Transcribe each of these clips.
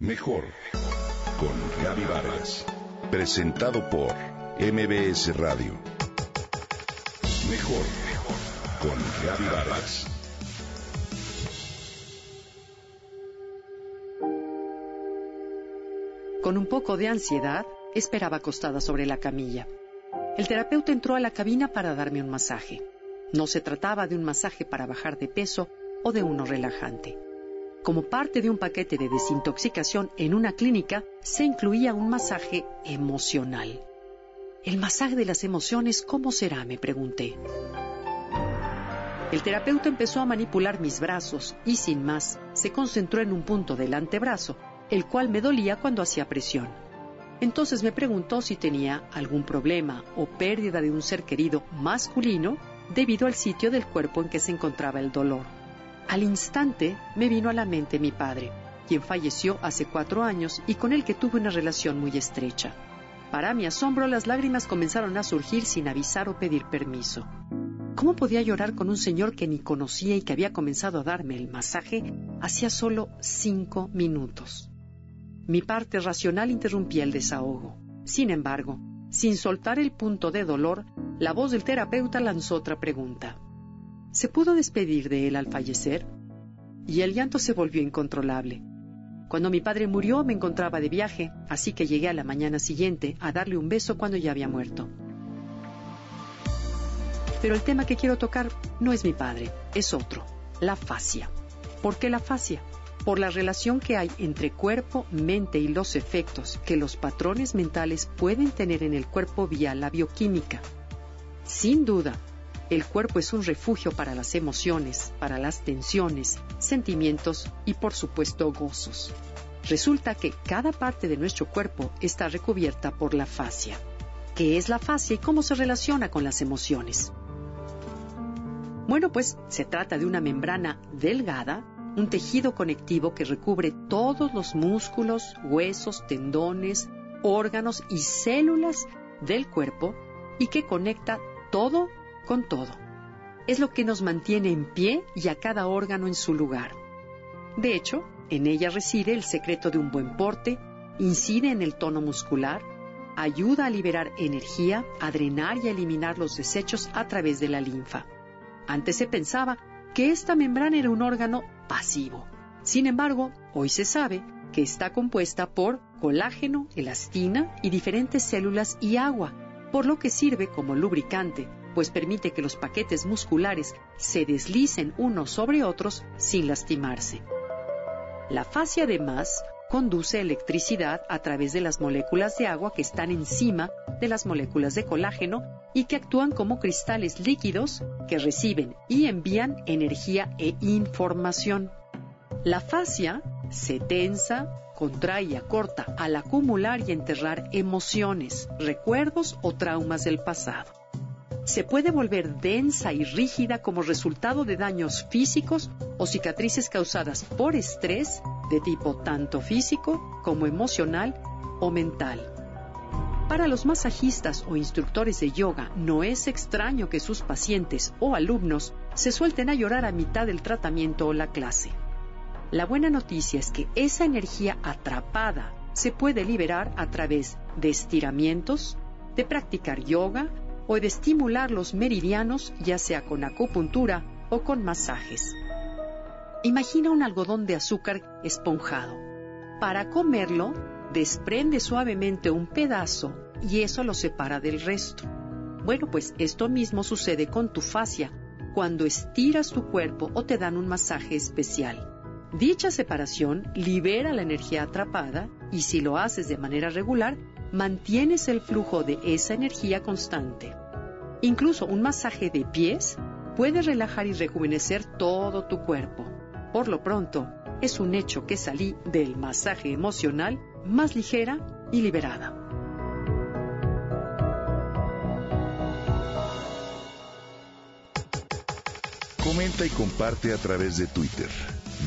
Mejor con Gaby Vargas. Presentado por MBS Radio. Mejor con Gaby Vargas. Con un poco de ansiedad, esperaba acostada sobre la camilla. El terapeuta entró a la cabina para darme un masaje. No se trataba de un masaje para bajar de peso o de uno relajante. Como parte de un paquete de desintoxicación en una clínica, se incluía un masaje emocional. ¿El masaje de las emociones cómo será? me pregunté. El terapeuta empezó a manipular mis brazos y sin más se concentró en un punto del antebrazo, el cual me dolía cuando hacía presión. Entonces me preguntó si tenía algún problema o pérdida de un ser querido masculino debido al sitio del cuerpo en que se encontraba el dolor. Al instante me vino a la mente mi padre, quien falleció hace cuatro años y con el que tuve una relación muy estrecha. Para mi asombro, las lágrimas comenzaron a surgir sin avisar o pedir permiso. ¿Cómo podía llorar con un señor que ni conocía y que había comenzado a darme el masaje hacía solo cinco minutos? Mi parte racional interrumpía el desahogo. Sin embargo, sin soltar el punto de dolor, la voz del terapeuta lanzó otra pregunta. ¿Se pudo despedir de él al fallecer? Y el llanto se volvió incontrolable. Cuando mi padre murió me encontraba de viaje, así que llegué a la mañana siguiente a darle un beso cuando ya había muerto. Pero el tema que quiero tocar no es mi padre, es otro, la fascia. ¿Por qué la fascia? Por la relación que hay entre cuerpo, mente y los efectos que los patrones mentales pueden tener en el cuerpo vía la bioquímica. Sin duda, el cuerpo es un refugio para las emociones, para las tensiones, sentimientos y por supuesto gozos. Resulta que cada parte de nuestro cuerpo está recubierta por la fascia. ¿Qué es la fascia y cómo se relaciona con las emociones? Bueno, pues se trata de una membrana delgada, un tejido conectivo que recubre todos los músculos, huesos, tendones, órganos y células del cuerpo y que conecta todo con todo. Es lo que nos mantiene en pie y a cada órgano en su lugar. De hecho, en ella reside el secreto de un buen porte, incide en el tono muscular, ayuda a liberar energía, a drenar y a eliminar los desechos a través de la linfa. Antes se pensaba que esta membrana era un órgano pasivo. Sin embargo, hoy se sabe que está compuesta por colágeno, elastina y diferentes células y agua, por lo que sirve como lubricante, pues permite que los paquetes musculares se deslicen unos sobre otros sin lastimarse. La fascia además conduce electricidad a través de las moléculas de agua que están encima de las moléculas de colágeno y que actúan como cristales líquidos que reciben y envían energía e información. La fascia se tensa, contrae y acorta al acumular y enterrar emociones, recuerdos o traumas del pasado se puede volver densa y rígida como resultado de daños físicos o cicatrices causadas por estrés de tipo tanto físico como emocional o mental. Para los masajistas o instructores de yoga no es extraño que sus pacientes o alumnos se suelten a llorar a mitad del tratamiento o la clase. La buena noticia es que esa energía atrapada se puede liberar a través de estiramientos, de practicar yoga, o de estimular los meridianos, ya sea con acupuntura o con masajes. Imagina un algodón de azúcar esponjado. Para comerlo, desprende suavemente un pedazo y eso lo separa del resto. Bueno, pues esto mismo sucede con tu fascia cuando estiras tu cuerpo o te dan un masaje especial. Dicha separación libera la energía atrapada y si lo haces de manera regular, mantienes el flujo de esa energía constante. Incluso un masaje de pies puede relajar y rejuvenecer todo tu cuerpo. Por lo pronto, es un hecho que salí del masaje emocional más ligera y liberada. Comenta y comparte a través de Twitter.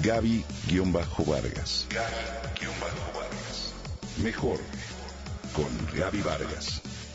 Gaby-Vargas. Gaby-Vargas. Mejor con Gaby Vargas